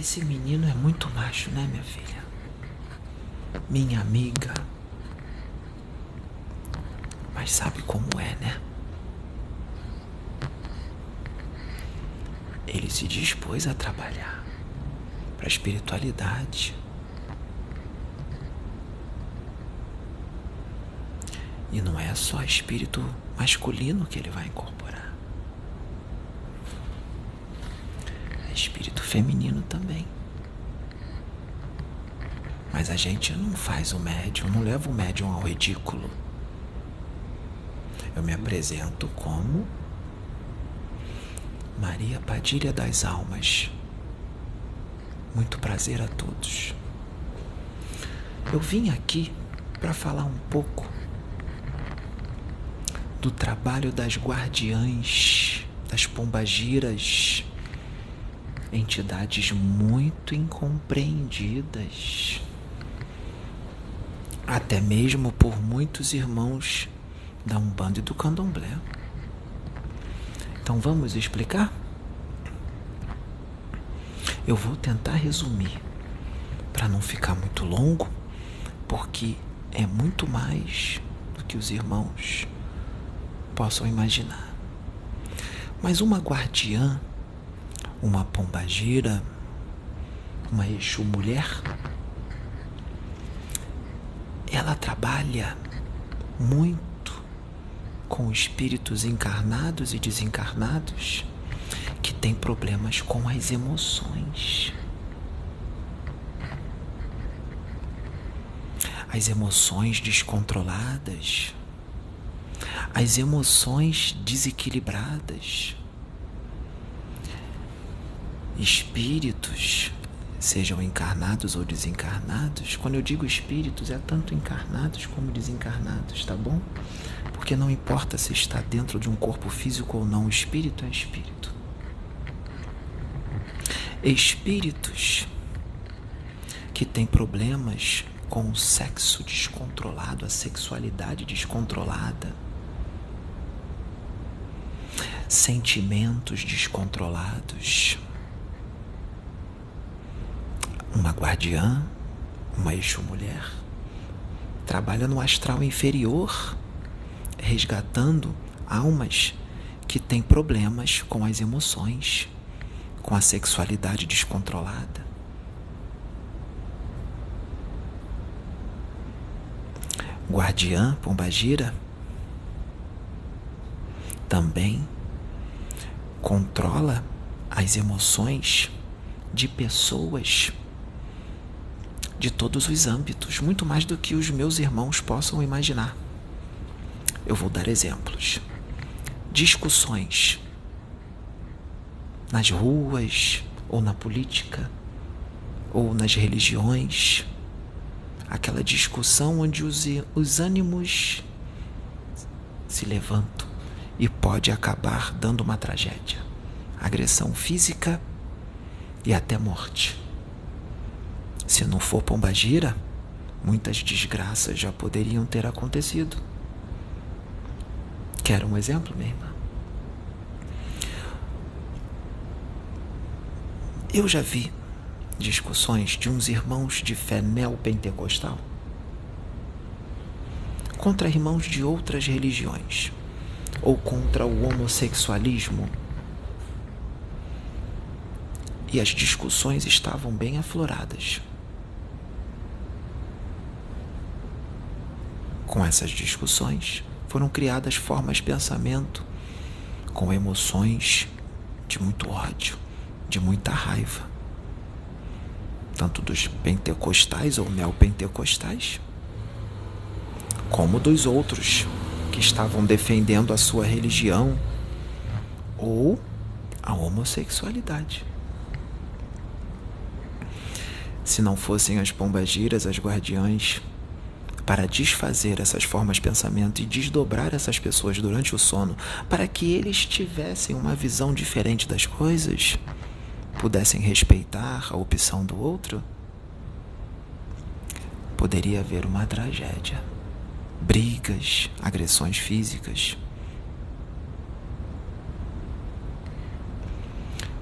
Esse menino é muito macho, né, minha filha? Minha amiga. Mas sabe como é, né? Ele se dispôs a trabalhar para a espiritualidade. E não é só espírito masculino que ele vai incorporar. É espírito feminino também. Mas a gente não faz o médium, não leva o médium ao ridículo. Eu me apresento como Maria Padilha das Almas. Muito prazer a todos. Eu vim aqui para falar um pouco do trabalho das guardiãs, das pombagiras, entidades muito incompreendidas, até mesmo por muitos irmãos da Umbanda e do Candomblé. Então vamos explicar? Eu vou tentar resumir para não ficar muito longo, porque é muito mais do que os irmãos possam imaginar. Mas uma guardiã, uma pombagira, uma Exu mulher, ela trabalha muito com espíritos encarnados e desencarnados que têm problemas com as emoções. As emoções descontroladas, as emoções desequilibradas, espíritos, sejam encarnados ou desencarnados. Quando eu digo espíritos, é tanto encarnados como desencarnados, tá bom? Porque não importa se está dentro de um corpo físico ou não, espírito é espírito. Espíritos que têm problemas com o sexo descontrolado, a sexualidade descontrolada, sentimentos descontrolados. Uma guardiã, uma eixo-mulher, trabalha no astral inferior resgatando almas que têm problemas com as emoções, com a sexualidade descontrolada. Guardiã Pombagira também controla as emoções de pessoas de todos os âmbitos, muito mais do que os meus irmãos possam imaginar. Eu vou dar exemplos. Discussões nas ruas, ou na política, ou nas religiões. Aquela discussão onde os, os ânimos se levantam e pode acabar dando uma tragédia, agressão física e até morte. Se não for pombagira, muitas desgraças já poderiam ter acontecido. Quer um exemplo, minha irmã? Eu já vi discussões de uns irmãos de fé neopentecostal contra irmãos de outras religiões ou contra o homossexualismo. E as discussões estavam bem afloradas. Com essas discussões, foram criadas formas de pensamento com emoções de muito ódio, de muita raiva, tanto dos pentecostais ou neopentecostais, como dos outros que estavam defendendo a sua religião ou a homossexualidade. Se não fossem as pombagiras, as guardiães, para desfazer essas formas de pensamento e desdobrar essas pessoas durante o sono, para que eles tivessem uma visão diferente das coisas, pudessem respeitar a opção do outro, poderia haver uma tragédia. Brigas, agressões físicas.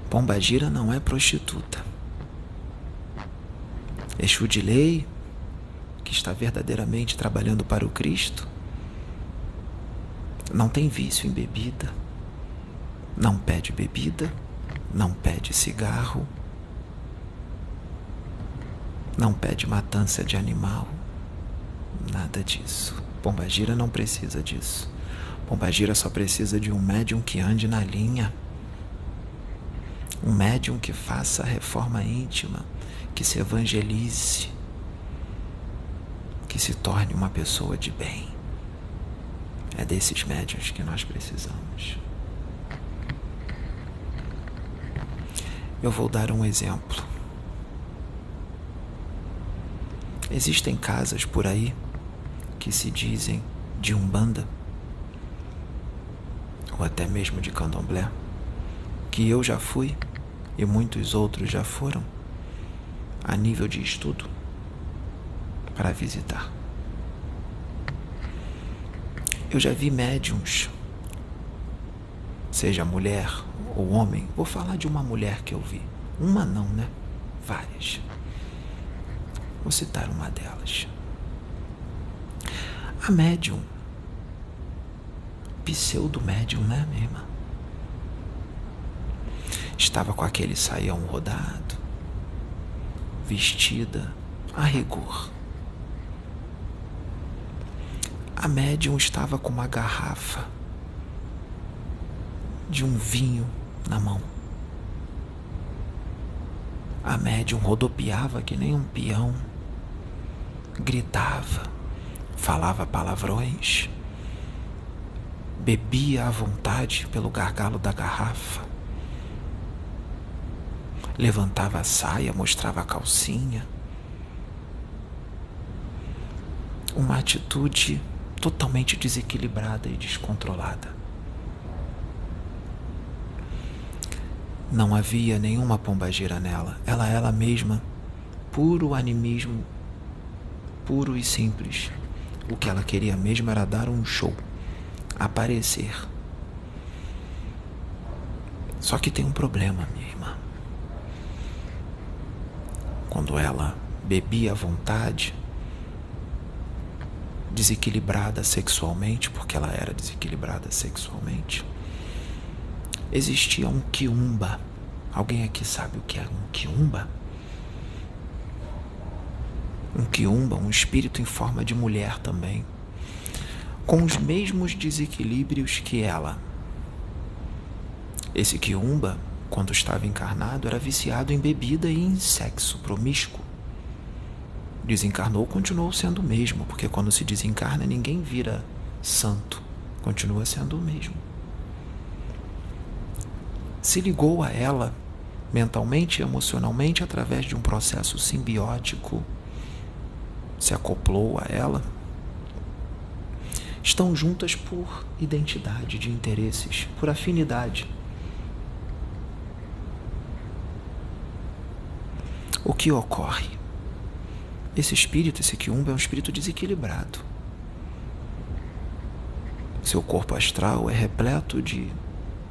Pombagira não é prostituta. Exu de lei, que está verdadeiramente trabalhando para o Cristo, não tem vício em bebida, não pede bebida, não pede cigarro, não pede matança de animal, nada disso. Pombagira não precisa disso. Pombagira só precisa de um médium que ande na linha. Um médium que faça a reforma íntima, que se evangelize, se torne uma pessoa de bem. É desses médiuns que nós precisamos. Eu vou dar um exemplo. Existem casas por aí que se dizem de Umbanda, ou até mesmo de Candomblé, que eu já fui e muitos outros já foram, a nível de estudo, para visitar. Eu já vi médiums, seja mulher ou homem, vou falar de uma mulher que eu vi. Uma não, né? Várias. Vou citar uma delas. A médium. Pseudo-médium, né, minha irmã? Estava com aquele saião rodado, vestida a rigor. A médium estava com uma garrafa de um vinho na mão. A médium rodopiava que nem um peão, gritava, falava palavrões, bebia à vontade pelo gargalo da garrafa, levantava a saia, mostrava a calcinha. Uma atitude totalmente desequilibrada e descontrolada. Não havia nenhuma pombagira nela. Ela ela mesma, puro animismo, puro e simples. O que ela queria mesmo era dar um show, aparecer. Só que tem um problema, minha irmã. Quando ela bebia à vontade, desequilibrada sexualmente, porque ela era desequilibrada sexualmente, existia um quiumba. Alguém aqui sabe o que é um quiumba? Um quiumba, um espírito em forma de mulher também, com os mesmos desequilíbrios que ela. Esse quiumba, quando estava encarnado, era viciado em bebida e em sexo promíscuo desencarnou, continuou sendo o mesmo, porque quando se desencarna, ninguém vira santo, continua sendo o mesmo. Se ligou a ela mentalmente e emocionalmente através de um processo simbiótico, se acoplou a ela. Estão juntas por identidade de interesses, por afinidade. O que ocorre? Esse espírito, esse quiumba, é um espírito desequilibrado. Seu corpo astral é repleto de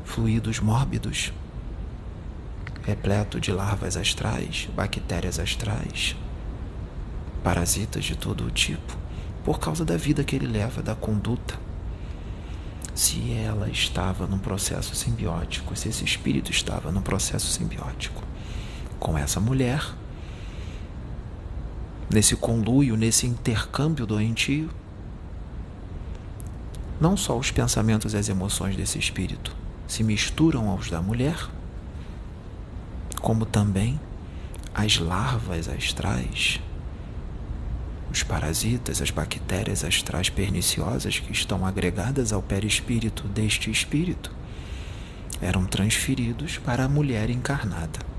fluidos mórbidos, repleto de larvas astrais, bactérias astrais, parasitas de todo o tipo, por causa da vida que ele leva, da conduta. Se ela estava num processo simbiótico, se esse espírito estava num processo simbiótico com essa mulher, nesse conluio, nesse intercâmbio doentio, não só os pensamentos e as emoções desse espírito se misturam aos da mulher, como também as larvas astrais, os parasitas, as bactérias astrais perniciosas que estão agregadas ao perispírito deste espírito, eram transferidos para a mulher encarnada.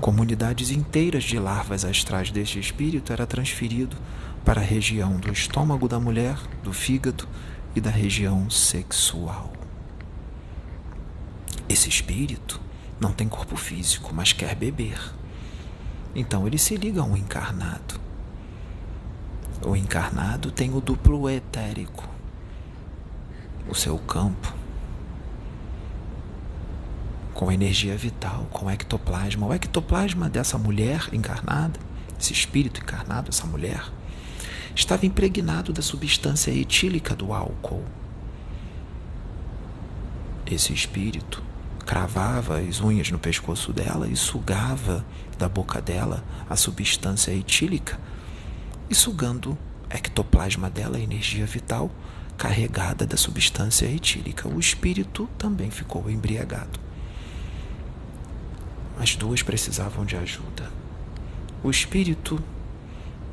Comunidades inteiras de larvas astrais deste espírito era transferido para a região do estômago da mulher, do fígado e da região sexual. Esse espírito não tem corpo físico, mas quer beber. Então ele se liga a um encarnado. O encarnado tem o duplo etérico, o seu campo com energia vital, com ectoplasma. O ectoplasma dessa mulher encarnada esse espírito encarnado, essa mulher, estava impregnado da substância etílica do álcool. Esse espírito cravava as unhas no pescoço dela e sugava da boca dela a substância etílica, e sugando ectoplasma dela, a energia vital carregada da substância etílica. O espírito também ficou embriagado. As duas precisavam de ajuda. O espírito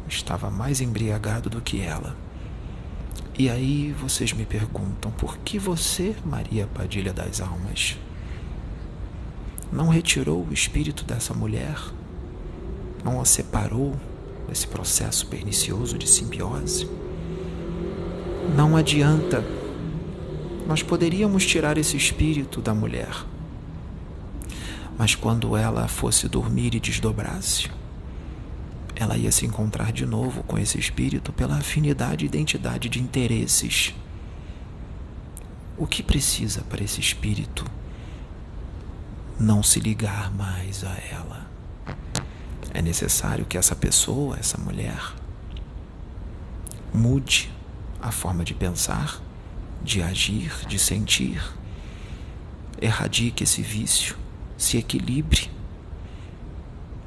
estava mais embriagado do que ela. E aí vocês me perguntam por que você, Maria Padilha das Almas, não retirou o espírito dessa mulher, não a separou desse processo pernicioso de simbiose? Não adianta. Nós poderíamos tirar esse espírito da mulher, mas quando ela fosse dormir e desdobrasse, ela ia se encontrar de novo com esse espírito pela afinidade e identidade de interesses. O que precisa para esse espírito não se ligar mais a ela? É necessário que essa pessoa, essa mulher, mude a forma de pensar, de agir, de sentir, erradique esse vício, se equilibre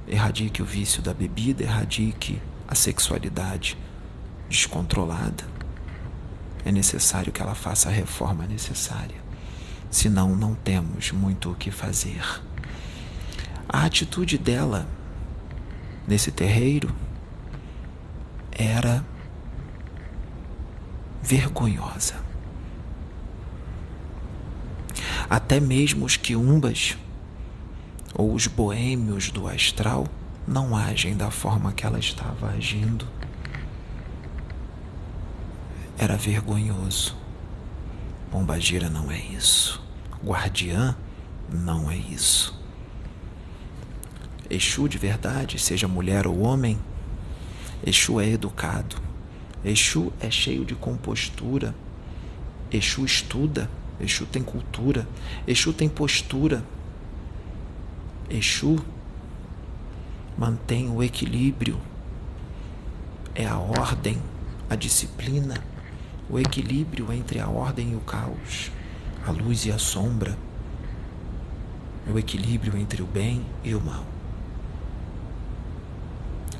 erradique o vício da bebida, erradique a sexualidade descontrolada. É necessário que ela faça a reforma necessária, senão não temos muito o que fazer. A atitude dela nesse terreiro era vergonhosa. Até mesmo os quiumbas ou os boêmios do astral não agem da forma que ela estava agindo. Era vergonhoso. Pombagira não é isso. Guardiã não é isso. Exu de verdade, seja mulher ou homem, Exu é educado. Exu é cheio de compostura. Exu estuda. Exu tem cultura. Exu tem postura. Exu mantém o equilíbrio, é a ordem, a disciplina, o equilíbrio entre a ordem e o caos, a luz e a sombra, o equilíbrio entre o bem e o mal.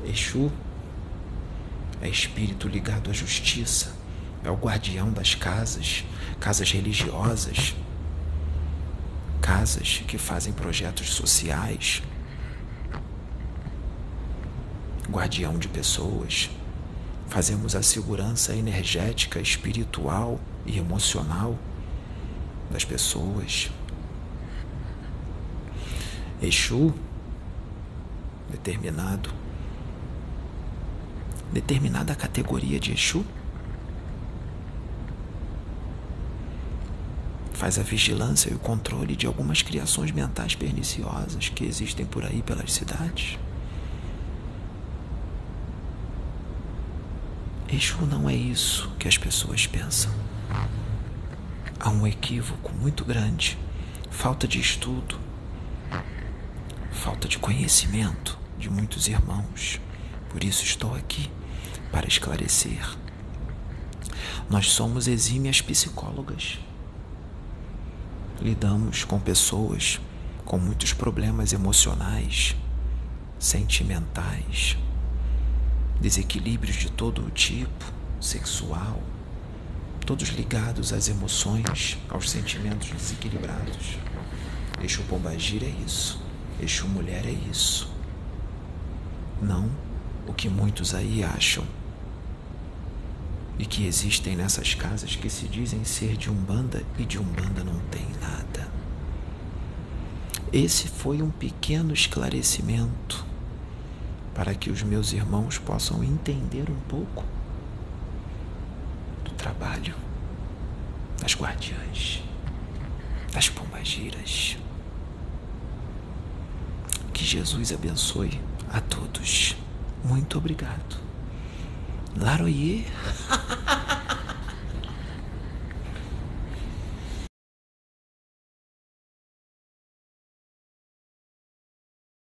Exu é espírito ligado à justiça, é o guardião das casas, casas religiosas casas que fazem projetos sociais, guardião de pessoas. Fazemos a segurança energética, espiritual e emocional das pessoas. Exu, determinado, determinada categoria de Exu, faz a vigilância e o controle de algumas criações mentais perniciosas que existem por aí pelas cidades. Exu não é isso que as pessoas pensam. Há um equívoco muito grande, falta de estudo, falta de conhecimento de muitos irmãos. Por isso estou aqui para esclarecer. Nós somos exímias psicólogas lidamos com pessoas com muitos problemas emocionais, sentimentais, desequilíbrios de todo tipo, sexual, todos ligados às emoções, aos sentimentos desequilibrados. Eixo Pombagira é isso, Eixo Mulher é isso. Não o que muitos aí acham e que existem nessas casas que se dizem ser de Umbanda e de Umbanda não tem nada. Esse foi um pequeno esclarecimento para que os meus irmãos possam entender um pouco do trabalho das guardiãs, das pombagiras. Que Jesus abençoe a todos. Muito obrigado. Larroyer